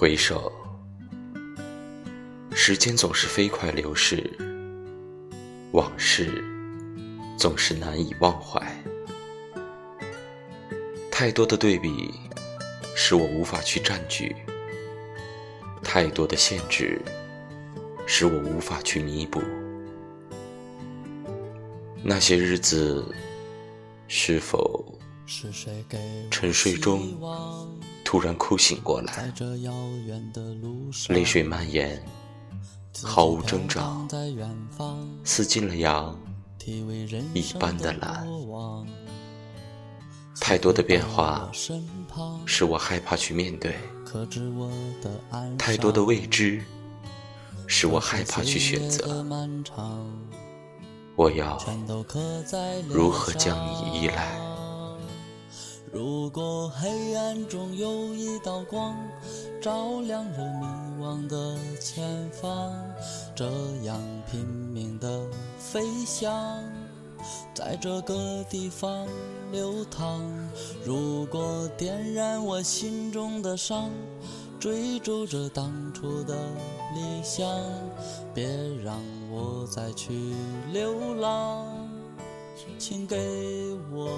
回首，时间总是飞快流逝，往事总是难以忘怀。太多的对比，使我无法去占据；太多的限制，使我无法去弥补。那些日子，是否沉睡中突然哭醒过来，泪水蔓延，毫无征兆，似进了羊一般的蓝。太多的变化，使我害怕去面对；太多的未知，使我害怕去选择。我要如何将你依赖？如果黑暗中有一道光，照亮着迷惘的前方，这样拼命的飞翔，在这个地方流淌。如果点燃我心中的伤。追逐着当初的理想，别让我再去流浪，请给我。